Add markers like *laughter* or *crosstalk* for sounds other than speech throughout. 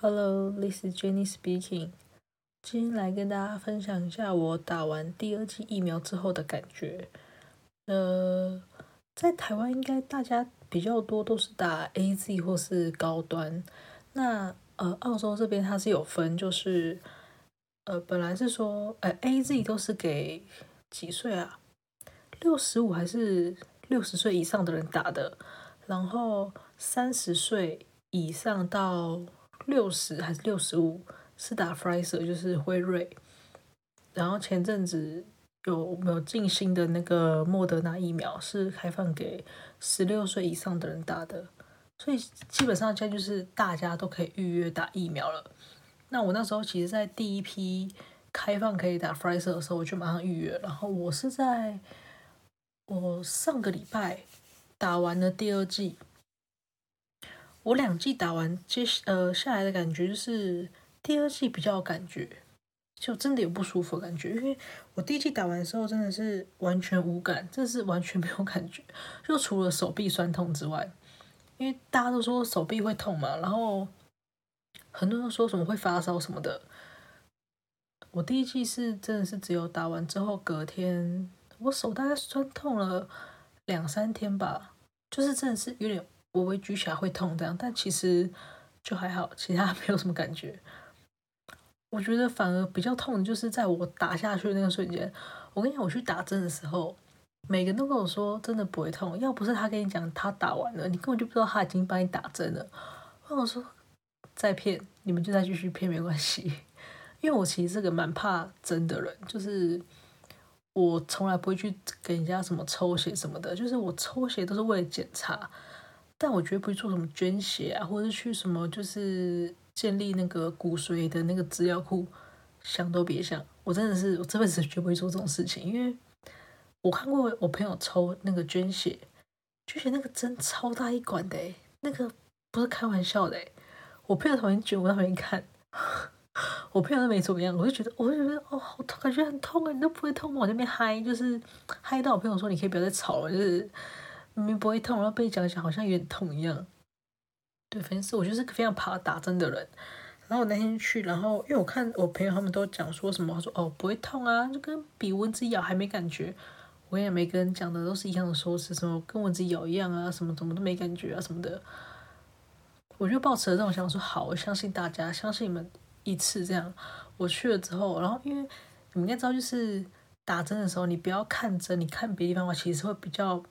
Hello, this is Jenny speaking. 今天来跟大家分享一下我打完第二剂疫苗之后的感觉。呃，在台湾应该大家比较多都是打 AZ 或是高端。那呃，澳洲这边它是有分，就是呃，本来是说呃 AZ 都是给几岁啊？六十五还是六十岁以上的人打的？然后三十岁以上到六十还是六十五是打 Pfizer，就是辉瑞。然后前阵子有没有进新的那个莫德纳疫苗，是开放给十六岁以上的人打的。所以基本上现在就是大家都可以预约打疫苗了。那我那时候其实，在第一批开放可以打 Pfizer 的时候，我就马上预约。然后我是在我上个礼拜打完了第二剂。我两剂打完，接呃下来的感觉就是第二剂比较有感觉，就真的有不舒服的感觉。因为我第一剂打完的时候真的是完全无感，真的是完全没有感觉，就除了手臂酸痛之外，因为大家都说手臂会痛嘛，然后很多人说什么会发烧什么的。我第一剂是真的是只有打完之后隔天，我手大概酸痛了两三天吧，就是真的是有点。微微举起来会痛这样，但其实就还好，其他 *laughs* 没有什么感觉。我觉得反而比较痛的就是在我打下去的那个瞬间。我跟你讲，我去打针的时候，每个人都跟我说真的不会痛。要不是他跟你讲他打完了，你根本就不知道他已经帮你打针了。我跟我说再骗，你们就再继续骗没关系。*laughs* 因为我其实是个蛮怕针的人，就是我从来不会去给人家什么抽血什么的，就是我抽血都是为了检查。但我绝对不会做什么捐血啊，或者是去什么就是建立那个骨髓的那个资料库，想都别想。我真的是我这辈子绝不会做这种事情，因为我看过我朋友抽那个捐血，捐血那个针超大一管的，那个不是开玩笑的。我朋友旁边卷，我在旁边看，*laughs* 我朋友都没怎么样，我就觉得我就觉得哦，好痛，感觉很痛啊，你都不会痛吗？我那边嗨，就是嗨到我朋友说，你可以不要再吵了，就是。明明不会痛，然后被讲讲，好像有点痛一样。对，反正是我就是个非常怕打针的人。然后我那天去，然后因为我看我朋友他们都讲说什么，说哦不会痛啊，就跟比蚊子咬还没感觉。我也没跟讲的都是一样的说辞，什么跟蚊子咬一样啊，什么怎么都没感觉啊什么的。我就抱持了这种想法说好，我相信大家，相信你们一次这样。我去了之后，然后因为你们应该知道，就是打针的时候，你不要看针，你看别的地方的话，其实会比较。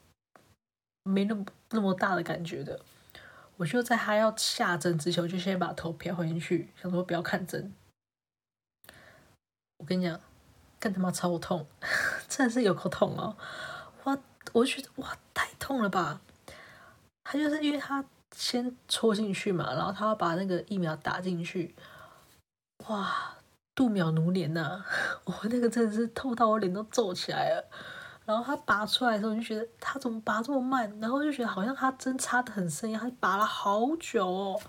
没那么那么大的感觉的，我就在他要下针之前，我就先把头飘回去，想说不要看针。我跟你讲，更他妈超痛，*laughs* 真的是有够痛哦！哇，我觉得哇，太痛了吧！他就是因为他先戳进去嘛，然后他要把那个疫苗打进去，哇，度秒如年呐、啊！*laughs* 我那个真的是痛到我脸都皱起来了。然后他拔出来的时候，我就觉得他怎么拔这么慢？然后就觉得好像他针插的很深一样，他拔了好久哦。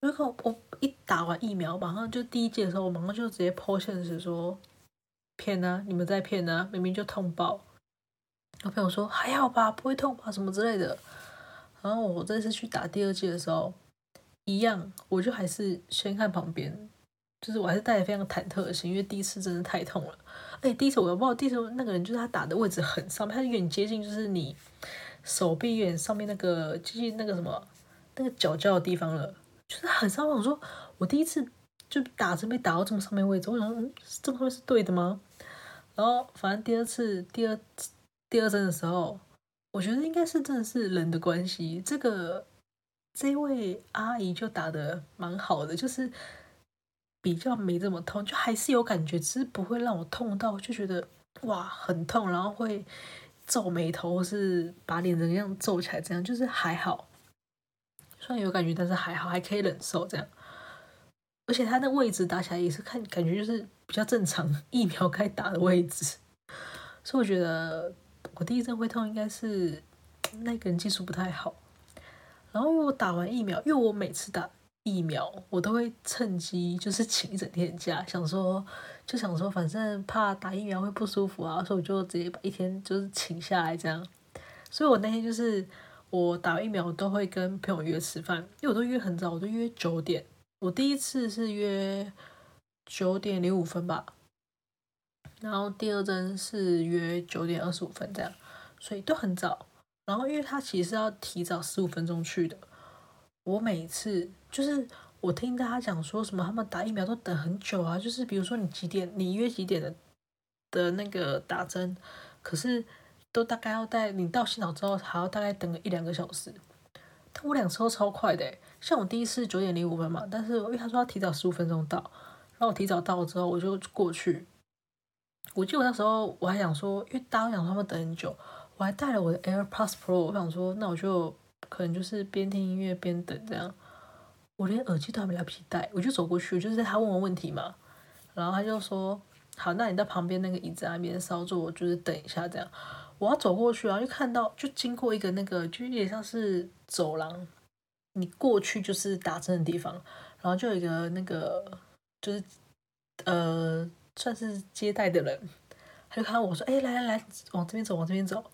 然后我一打完疫苗，马上就第一剂的时候，我马上就直接剖现实说骗啊，你们在骗啊，明明就痛爆。我朋友说还好吧，不会痛吧，什么之类的。然后我这次去打第二剂的时候，一样，我就还是先看旁边，就是我还是带着非常忐忑的心，因为第一次真的太痛了。哎，第一次我不知道，第一次那个人就是他打的位置很上面，他有点接近，就是你手臂有点上面那个，接近那个什么那个脚脚的地方了，就是很上面。我说我第一次就打针被打到这么上面位置，我想说嗯，这么会是对的吗？然后反正第二次第二第二针的时候，我觉得应该是真的是人的关系，这个这位阿姨就打得蛮好的，就是。比较没这么痛，就还是有感觉，只是不会让我痛到就觉得哇很痛，然后会皱眉头或是把脸整个样皱起来，这样就是还好。虽然有感觉，但是还好，还可以忍受这样。而且他那位置打起来也是看感觉就是比较正常，疫苗该打的位置。所以我觉得我第一针会痛，应该是那个人技术不太好。然后我打完疫苗，因为我每次打。疫苗我都会趁机就是请一整天假，想说就想说反正怕打疫苗会不舒服啊，所以我就直接把一天就是请下来这样。所以我那天就是我打疫苗我都会跟朋友约吃饭，因为我都约很早，我都约九点，我第一次是约九点零五分吧，然后第二针是约九点二十五分这样，所以都很早。然后因为他其实要提早十五分钟去的，我每次就是我听大家讲说什么他们打疫苗都等很久啊，就是比如说你几点你约几点的的那个打针，可是都大概要在你到现场之后还要大概等个一两个小时。但我两次都超快的，像我第一次九点零五分嘛，但是因为他说要提早十五分钟到，然后我提早到了之后我就过去。我记得我那时候我还想说，因为大家讲他们等很久。我还带了我的 AirPods Pro，我想说，那我就可能就是边听音乐边等这样。我连耳机都还没来不及带，我就走过去，就是在他问我问题嘛，然后他就说：“好，那你在旁边那个椅子那边稍坐，就是等一下这样。”我要走过去，然后就看到，就经过一个那个，就有点像是走廊，你过去就是打针的地方，然后就有一个那个，就是呃，算是接待的人，他就看到我说：“哎，来来来，往这边走，往这边走。”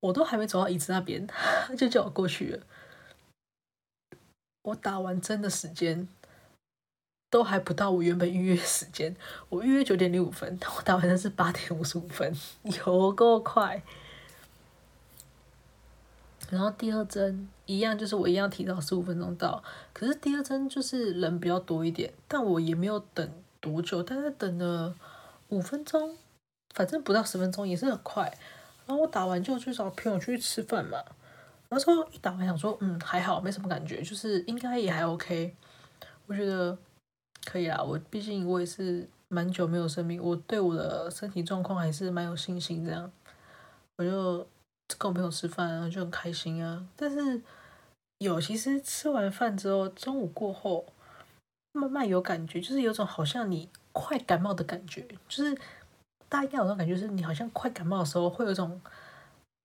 我都还没走到椅子那边，*laughs* 他就叫我过去了。我打完针的时间都还不到我原本预约时间，我预约九点零五分，但我打完针是八点五十五分，有够快。然后第二针一样，就是我一样提早十五分钟到，可是第二针就是人比较多一点，但我也没有等多久，大概等了五分钟，反正不到十分钟，也是很快。然后我打完就去找朋友去吃饭嘛。然后说一打完想说，嗯，还好，没什么感觉，就是应该也还 OK。我觉得可以啦。我毕竟我也是蛮久没有生病，我对我的身体状况还是蛮有信心。这样，我就跟我朋友吃饭，然后就很开心啊。但是有，其实吃完饭之后，中午过后慢慢有感觉，就是有种好像你快感冒的感觉，就是。大家应该有种感觉，是你好像快感冒的时候，会有一种，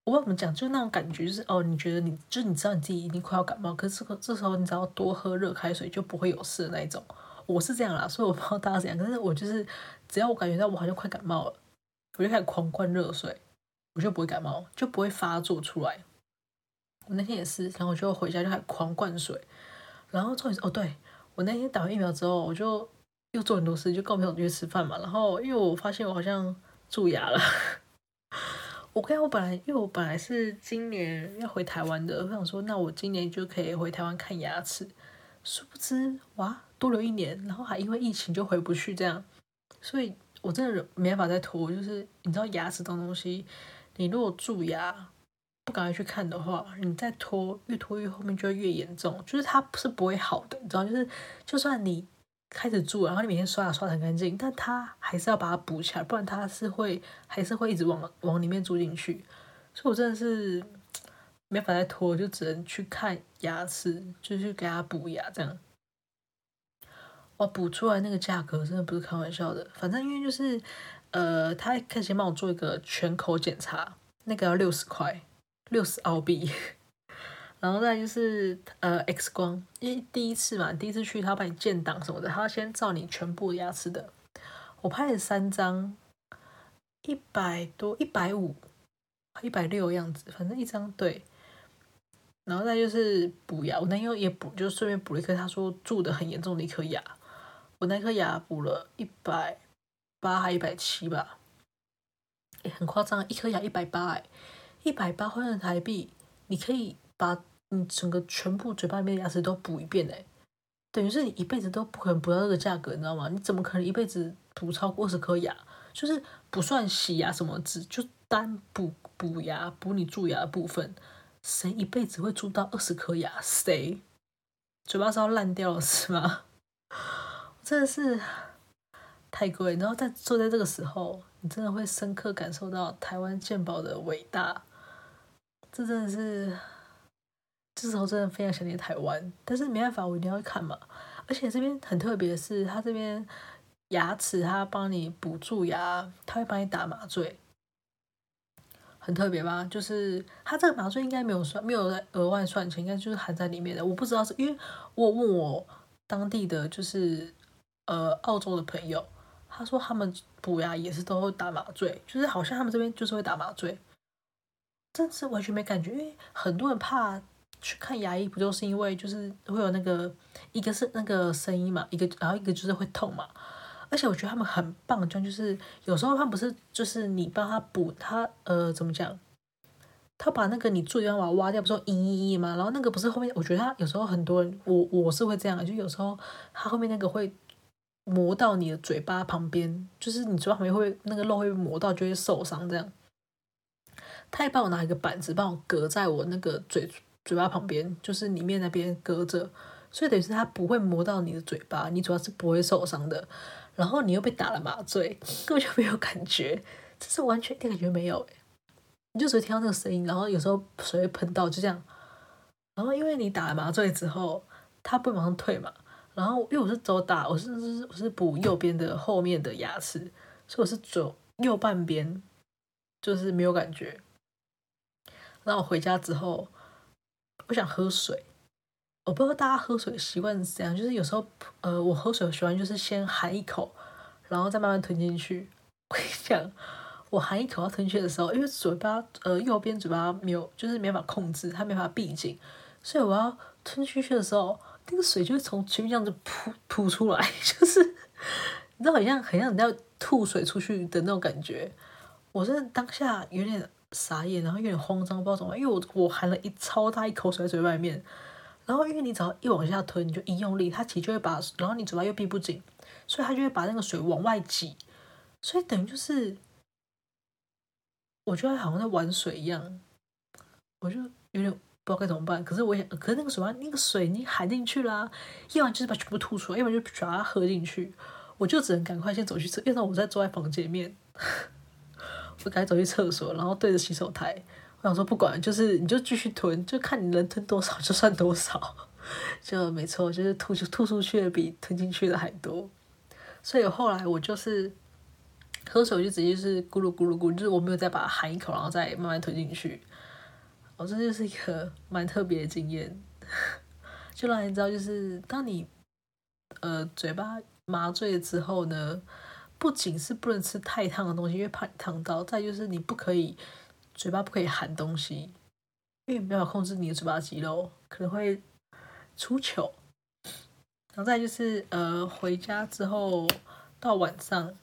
我不知道怎么讲，就是那种感觉，就是哦，你觉得你就是你知道你自己已经快要感冒，可是这个这时候你只要多喝热开水就不会有事的那一种。我是这样啦，所以我不知道大家怎样，可是我就是只要我感觉到我好像快感冒了，我就开始狂灌热水，我就不会感冒，就不会发作出来。我那天也是，然后我就回家就开始狂灌水，然后终于哦，对，我那天打完疫苗之后，我就。又做很多事，就跟我朋友约吃饭嘛。然后因为我发现我好像蛀牙了，我跟我本来因为我本来是今年要回台湾的，我想说那我今年就可以回台湾看牙齿。殊不知哇，多留一年，然后还因为疫情就回不去这样，所以我真的没办法再拖。就是你知道牙齿这种东西，你如果蛀牙不赶快去看的话，你再拖越拖越后面就会越严重，就是它是不会好的，你知道，就是就算你。开始蛀，然后你每天刷牙刷得很干净，但它还是要把它补起来，不然它是会还是会一直往往里面蛀进去。所以我真的是没法再拖，就只能去看牙齿，就去给它补牙这样。哇，补出来那个价格真的不是开玩笑的。反正因为就是呃，他开始帮我做一个全口检查，那个要六十块，六十澳币。然后再就是呃 X 光，因为第一次嘛，第一次去他要帮你建档什么的，他要先照你全部牙齿的。我拍了三张，一百多，一百五，一百六样子，反正一张对。然后再就是补牙，我男友也补，就顺便补了一颗，他说蛀的很严重的一颗牙。我那颗牙补了一百八还一百七吧，也很夸张，一颗牙一百八哎，一百八换成台币，你可以。把你整个全部嘴巴里面的牙齿都补一遍哎，等于是你一辈子都不可能补到这个价格，你知道吗？你怎么可能一辈子补超过二十颗牙？就是不算洗牙什么，只就单补补牙补你蛀牙的部分，谁一辈子会蛀到二十颗牙？谁？嘴巴是要烂掉了是吗？*laughs* 真的是太贵，然后在坐在这个时候，你真的会深刻感受到台湾健保的伟大，这真的是。这时候真的非常想念台湾，但是没办法，我一定要看嘛。而且这边很特别的是，他这边牙齿他帮你补蛀牙，他会帮你打麻醉，很特别吧？就是他这个麻醉应该没有算，没有额外算钱，应该就是含在里面的。我不知道是因为我问我当地的就是呃澳洲的朋友，他说他们补牙也是都会打麻醉，就是好像他们这边就是会打麻醉，真是完全没感觉，因为很多人怕。去看牙医，不就是因为就是会有那个一个是那个声音嘛，一个然后一个就是会痛嘛。而且我觉得他们很棒，就是有时候他们不是就是你帮他补他呃怎么讲，他把那个你蛀牙把它挖掉，不是说嘤嘤嘤嘛，然后那个不是后面，我觉得他有时候很多人我我是会这样，就有时候他后面那个会磨到你的嘴巴旁边，就是你嘴巴旁边会那个肉会磨到就会受伤这样。他也帮我拿一个板子帮我隔在我那个嘴嘴巴旁边，就是里面那边隔着，所以等于是它不会磨到你的嘴巴，你主要是不会受伤的。然后你又被打了麻醉，*laughs* 根本就没有感觉，这是完全一点感觉没有诶，你就只会听到那个声音，然后有时候水会喷到，就这样。然后因为你打了麻醉之后，它不会马上退嘛。然后因为我是走打，我是我是补右边的后面的牙齿，所以我是左右半边，就是没有感觉。然后我回家之后，我想喝水。我不知道大家喝水的习惯是怎样，就是有时候，呃，我喝水的习惯就是先含一口，然后再慢慢吞进去。*laughs* 我跟你讲，我含一口要吞进去的时候，因为嘴巴，呃，右边嘴巴没有，就是没法控制，它没法闭紧，所以我要吞进去的时候，那个水就会从前面这样子扑扑出来，*laughs* 就是你知道，很像很像你要吐水出去的那种感觉。我是当下有点傻眼，然后有点慌张，不知道怎么，因为我我含了一超大一口水在嘴外面。然后，因为你只要一往下吞，你就一用力，它其实就会把，然后你嘴巴又闭不紧，所以它就会把那个水往外挤，所以等于就是，我觉得好像在玩水一样，我就有点不知道该怎么办。可是我也，可是那个水那个水你含进去啦，要不然就是把全部吐出来，要不然就把它喝进去，我就只能赶快先走去厕，因为我在坐在房间里面，我赶紧走去厕所，然后对着洗手台。我想说不管，就是你就继续吞，就看你能吞多少就算多少，就没错，就是吐出吐出去的比吞进去的还多。所以后来我就是喝水我就直接是咕噜咕噜咕，就是我没有再把它含一口，然后再慢慢吞进去。哦，这就是一个蛮特别的经验，*laughs* 就让你知道，就是当你呃嘴巴麻醉之后呢，不仅是不能吃太烫的东西，因为怕你烫到，再就是你不可以。嘴巴不可以含东西，因为没有控制你的嘴巴肌肉，可能会出糗。然后再就是，呃，回家之后到晚上，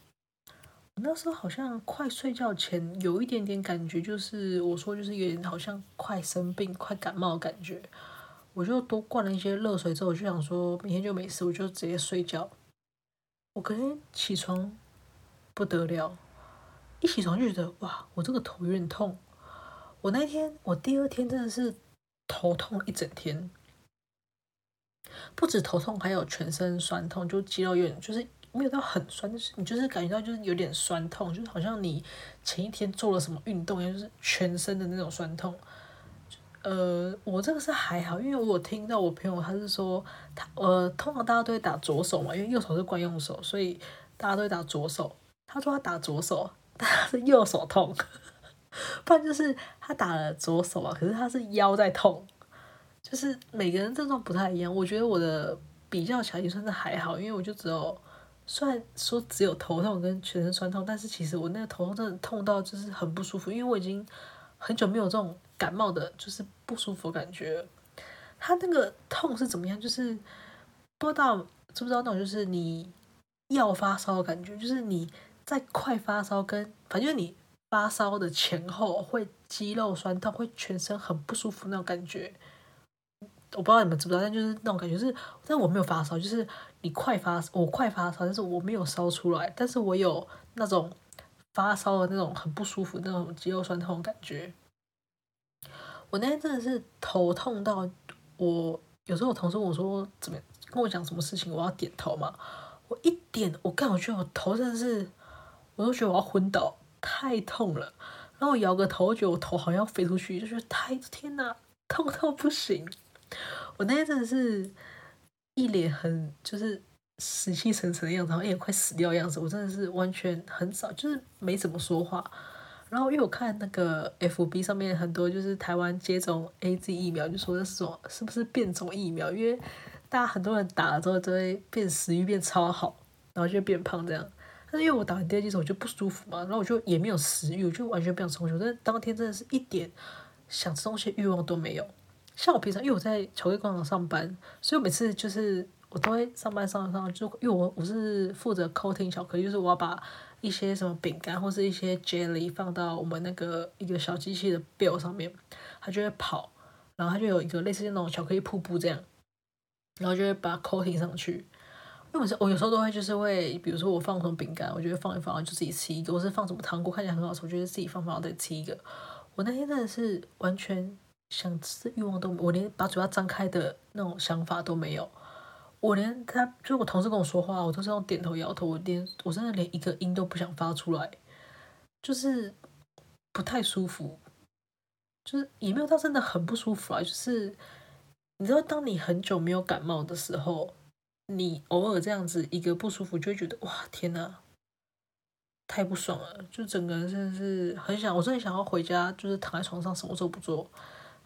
我那时候好像快睡觉前有一点点感觉，就是我说就是有点好像快生病、快感冒的感觉。我就多灌了一些热水之后，我就想说明天就没事，我就直接睡觉。我可能起床不得了。一起床就觉得哇，我这个头有点痛。我那天，我第二天真的是头痛一整天，不止头痛，还有全身酸痛，就肌肉有点，就是没有到很酸，就是你就是感觉到就是有点酸痛，就是好像你前一天做了什么运动一样，就是全身的那种酸痛。呃，我这个是还好，因为我听到我朋友他是说他呃，通常大家都会打左手嘛，因为右手是惯用手，所以大家都会打左手。他说他打左手。*laughs* 但他是右手痛，不然就是他打了左手啊，可是他是腰在痛，就是每个人症状不太一样。我觉得我的比较起来也算是还好，因为我就只有虽然说只有头痛跟全身酸痛，但是其实我那个头痛真的痛到就是很不舒服，因为我已经很久没有这种感冒的，就是不舒服感觉。他那个痛是怎么样？就是不知道知不知道那种，就是你要发烧的感觉，就是你。在快发烧跟反正你发烧的前后会肌肉酸痛，会全身很不舒服那种感觉，我不知道你们知不知道，但就是那种感觉是，但我没有发烧，就是你快发，我快发烧，但是我没有烧出来，但是我有那种发烧的那种很不舒服那种肌肉酸痛的感觉。我那天真的是头痛到我有时候我同事问我说怎么跟我讲什么事情，我要点头嘛，我一点我刚好觉得我头真的是。我都觉得我要昏倒，太痛了。然后我摇个头，我觉得我头好像要飞出去，就觉得太天哪，痛到不行。我那天真的是一脸很就是死气沉沉的样子，然后也快死掉的样子。我真的是完全很少，就是没怎么说话。然后因为我看那个 FB 上面很多就是台湾接种 AZ 疫苗，就说这是种是不是变种疫苗？因为大家很多人打了之后都会变食欲变超好，然后就变胖这样。但是因为我打完第二剂之后我就不舒服嘛，然后我就也没有食欲，我就完全不想吃东西。但是当天真的是一点想吃东西的欲望都没有，像我平常因为我在巧克力工厂上班，所以我每次就是我都会上班上上就因为我我是负责 coating 巧克力，就是我要把一些什么饼干或是一些 jelly 放到我们那个一个小机器的 bill 上面，它就会跑，然后它就有一个类似那种巧克力瀑布这样，然后就会把它 coating 上去。因为我我有时候都会就是会，比如说我放什么饼干，我就会放一放，就自己吃一个；我是放什么糖果，看起来很好吃，我觉得自己放放再吃一个。我那天真的是完全想吃欲望都，我连把嘴巴张开的那种想法都没有。我连他，就我同事跟我说话，我都是用点头摇头，我连我真的连一个音都不想发出来，就是不太舒服，就是也没有到真的很不舒服啊。就是你知道，当你很久没有感冒的时候。你偶尔这样子一个不舒服，就会觉得哇天哪，太不爽了，就整个人真的是很想，我真的想要回家，就是躺在床上什么都不做，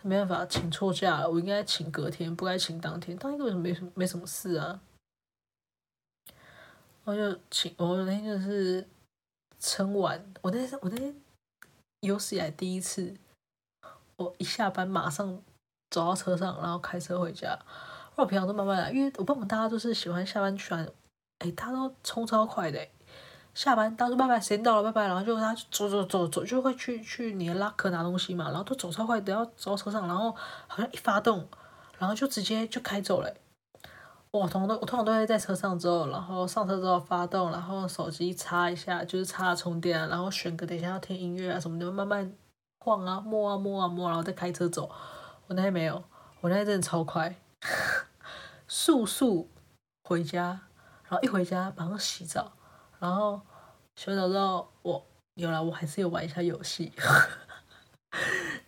没办法请错假了，我应该请隔天，不该请当天，当天为什么没什么没什么事啊？我就请，我那天就是撑完，我那天我那天有史以来第一次，我一下班马上走到车上，然后开车回家。我平常都慢慢来，因为我爸妈大家都是喜欢下班喜欢，哎，他都冲超快的，下班大家说拜拜，时间到了拜拜，然后就他走走走走，就会去去你的拉克拿东西嘛，然后都走超快，等要走到车上，然后好像一发动，然后就直接就开走了。我通常都我通常都会在车上之后，然后上车之后发动，然后手机插一下，就是插充电，然后选个等一下要听音乐啊什么的，慢慢晃啊摸啊摸啊摸，然后再开车走。我那天没有，我那天真的超快。速速回家，然后一回家马上洗澡，然后洗完澡之后，我有了，我还是有玩一下游戏，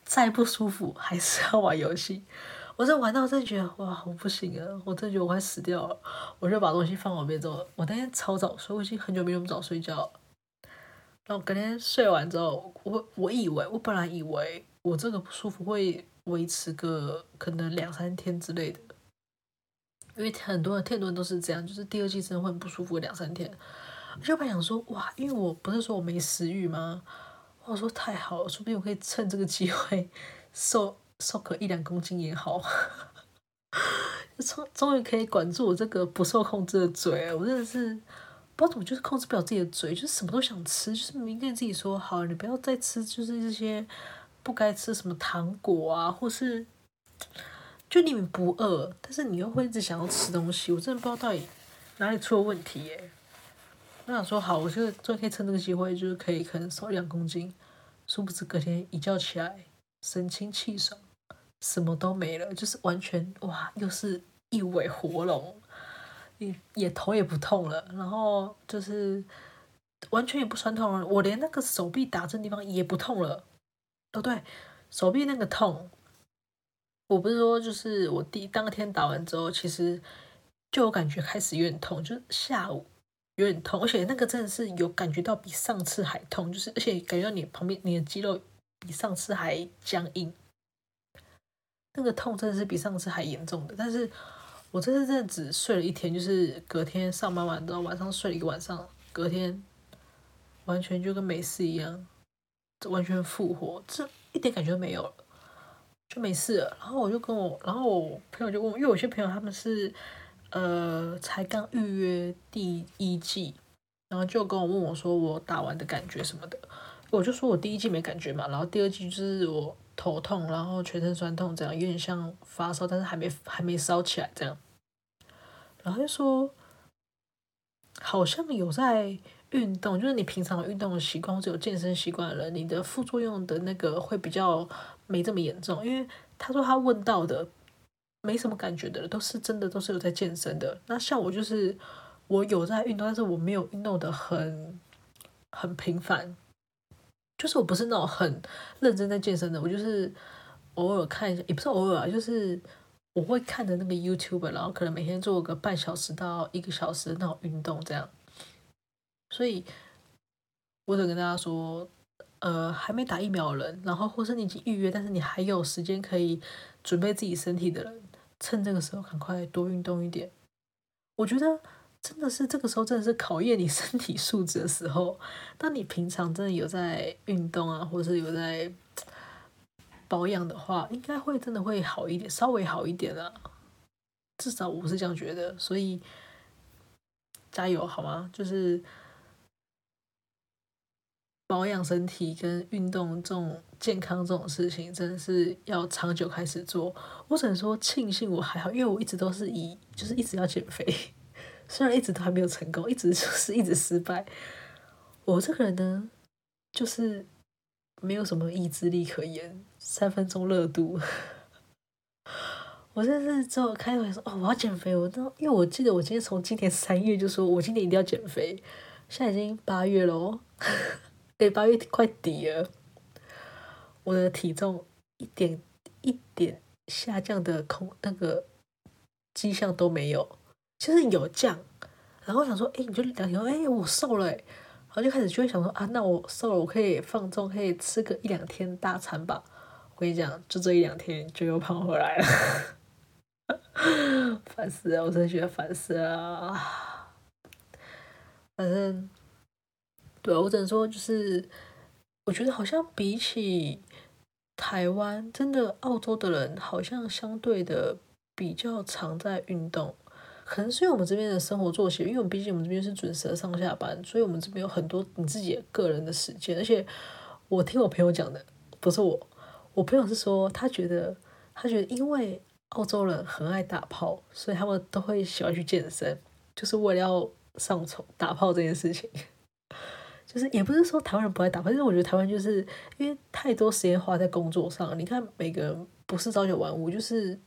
再不舒服还是要玩游戏。我这玩到我真的觉得哇，我不行了，我真的觉得我快死掉了。我就把东西放旁边之后，我那天超早睡，我已经很久没那么早睡觉了。然后隔天睡完之后，我我以为我本来以为我这个不舒服会维持个可能两三天之类的。因为很多人，很多人都是这样，就是第二季真的会很不舒服两三天。我就本想说，哇，因为我不是说我没食欲吗？我说太好了，说不定我可以趁这个机会瘦瘦个一两公斤也好。*laughs* 终终于可以管住我这个不受控制的嘴，我真的是不知道怎么就是控制不了自己的嘴，就是什么都想吃，就是明明跟自己说好，你不要再吃，就是这些不该吃什么糖果啊，或是。就你们不饿，但是你又会一直想要吃东西，我真的不知道到底哪里出了问题耶。我想说好，我就终于可以趁这个机会，就是可以可能瘦两公斤。殊不知隔天一觉起来，神清气爽，什么都没了，就是完全哇，又是一尾活龙，也也头也不痛了，然后就是完全也不酸痛了，我连那个手臂打针地方也不痛了。哦对，手臂那个痛。我不是说，就是我第当天打完之后，其实就有感觉开始有点痛，就是下午有点痛，而且那个真的是有感觉到比上次还痛，就是而且感觉到你旁边你的肌肉比上次还僵硬，那个痛真的是比上次还严重的。但是我这次真的只睡了一天，就是隔天上班完之后晚上睡了一个晚上，隔天完全就跟没事一样，完全复活，这一点感觉都没有了。就没事了，然后我就跟我，然后我朋友就问我，因为有些朋友他们是，呃，才刚预约第一季，然后就跟我问我说我打完的感觉什么的，我就说我第一季没感觉嘛，然后第二季就是我头痛，然后全身酸痛这样，有点像发烧，但是还没还没烧起来这样，然后就说好像有在运动，就是你平常运动的习惯或者有健身习惯的人，你的副作用的那个会比较。没这么严重，因为他说他问到的没什么感觉的，都是真的，都是有在健身的。那像我就是我有在运动，但是我没有运动的很很频繁，就是我不是那种很认真在健身的，我就是偶尔看一下，也不是偶尔啊，就是我会看的那个 YouTube，然后可能每天做个半小时到一个小时那种运动这样。所以我得跟大家说。呃，还没打疫苗的人，然后或是你已经预约，但是你还有时间可以准备自己身体的人，趁这个时候赶快多运动一点。我觉得真的是这个时候真的是考验你 *laughs* 身体素质的时候。当你平常真的有在运动啊，或是有在保养的话，应该会真的会好一点，稍微好一点啊。至少我是这样觉得，所以加油好吗？就是保养身体跟运动这种健康这种事情，真的是要长久开始做。我只能说庆幸我还好，因为我一直都是以就是一直要减肥，虽然一直都还没有成功，一直就是一直失败。我这个人呢，就是没有什么意志力可言，三分钟热度。*laughs* 我这是之后开会说哦，我要减肥。我都因为我记得我今天从今年三月就说我今年一定要减肥，现在已经八月了哦，诶，八月快底了，我的体重一点一点下降的空那个迹象都没有，就是有降。然后我想说，哎，你就两天，哎，我瘦了，然后就开始就会想说啊，那我瘦了，我可以放纵，可以吃个一两天大餐吧。我跟你讲，就这一两天就又胖回来了。*laughs* 烦死了！我真的觉得烦死了。反正，我只能说，就是我觉得好像比起台湾，真的澳洲的人好像相对的比较常在运动。可能是因为我们这边的生活作息，因为我们毕竟我们这边是准时的上下班，所以我们这边有很多你自己个人的时间。而且我听我朋友讲的，不是我，我朋友是说他觉得，他觉得因为。澳洲人很爱打炮，所以他们都会喜欢去健身，就是为了要上床打炮这件事情。就是也不是说台湾人不爱打炮，但是我觉得台湾就是因为太多时间花在工作上。你看每个人不是朝九晚五，就是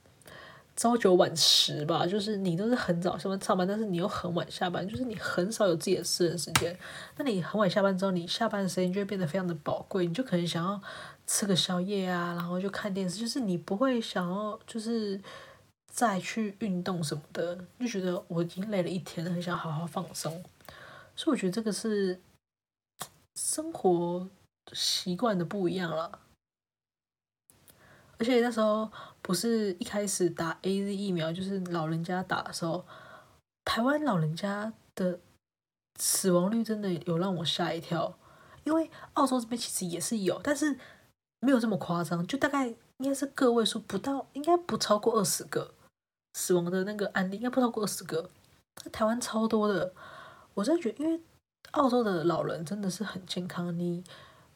朝九晚十吧，就是你都是很早上班上班，但是你又很晚下班，就是你很少有自己的私人时间。那你很晚下班之后，你下班的时间就会变得非常的宝贵，你就可能想要。吃个宵夜啊，然后就看电视，就是你不会想要，就是再去运动什么的，就觉得我已经累了一天了，很想好好放松。所以我觉得这个是生活习惯的不一样了。而且那时候不是一开始打 AZ 疫苗，就是老人家打的时候，台湾老人家的死亡率真的有让我吓一跳，因为澳洲这边其实也是有，但是。没有这么夸张，就大概应该是个位数，不到，应该不超过二十个死亡的那个案例，应该不超过二十个。台湾超多的，我真的觉得，因为澳洲的老人真的是很健康，你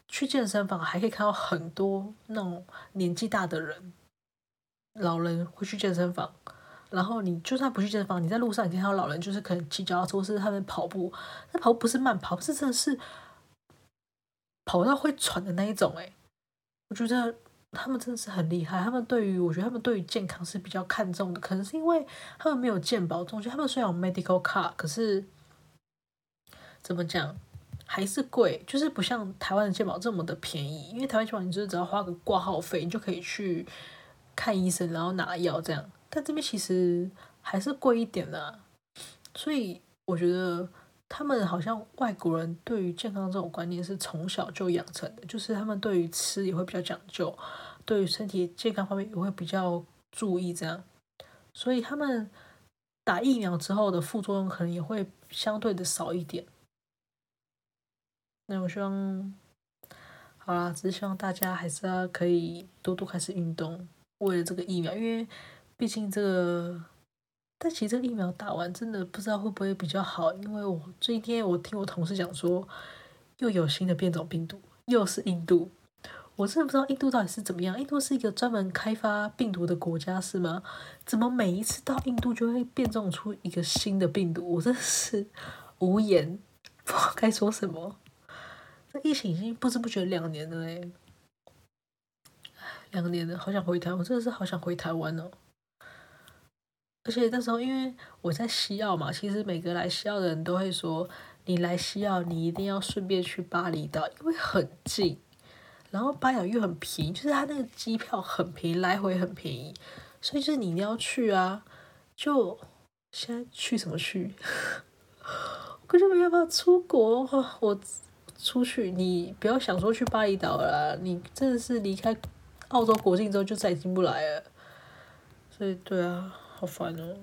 去健身房还可以看到很多那种年纪大的人，老人会去健身房，然后你就算不去健身房，你在路上你看到老人就是可能骑脚踏车，或是他们跑步，那跑步不是慢跑，是真的是跑到会喘的那一种，诶。我觉得他们真的是很厉害，他们对于我觉得他们对于健康是比较看重的，可能是因为他们没有健保，总觉得他们虽然有 medical card，可是怎么讲还是贵，就是不像台湾的健保这么的便宜。因为台湾健保你就是只要花个挂号费，你就可以去看医生，然后拿药这样，但这边其实还是贵一点的，所以我觉得。他们好像外国人对于健康这种观念是从小就养成的，就是他们对于吃也会比较讲究，对于身体健康方面也会比较注意这样，所以他们打疫苗之后的副作用可能也会相对的少一点。那我希望，好啦，只是希望大家还是要可以多多开始运动，为了这个疫苗，因为毕竟这个。但其实这个疫苗打完真的不知道会不会比较好，因为我这一天我听我同事讲说，又有新的变种病毒，又是印度，我真的不知道印度到底是怎么样。印度是一个专门开发病毒的国家是吗？怎么每一次到印度就会变种出一个新的病毒？我真的是无言，不知道该说什么。疫情已经不知不觉两年了嘞，两年了，好想回台湾，我真的是好想回台湾哦。而且那时候，因为我在西澳嘛，其实每个来西澳的人都会说，你来西澳，你一定要顺便去巴厘岛，因为很近，然后巴厘岛又很便宜，就是它那个机票很便宜，来回很便宜，所以就是你一定要去啊！就现在去什么去？*laughs* 我根本没办法出国，我出去，你不要想说去巴厘岛了啦，你真的是离开澳洲国境之后就再也进不来了。所以，对啊。好烦哦！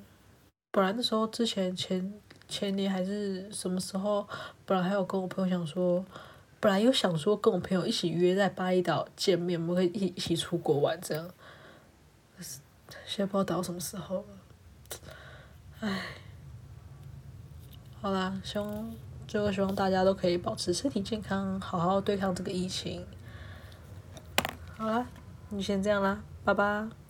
本来那时候之前前前年还是什么时候，本来还有跟我朋友想说，本来有想说跟我朋友一起约在巴厘岛见面，我们可以一一起出国玩这样。现在不知道到什么时候了，唉，好啦，希望最后希望大家都可以保持身体健康，好好对抗这个疫情。好啦，你先这样啦，拜拜。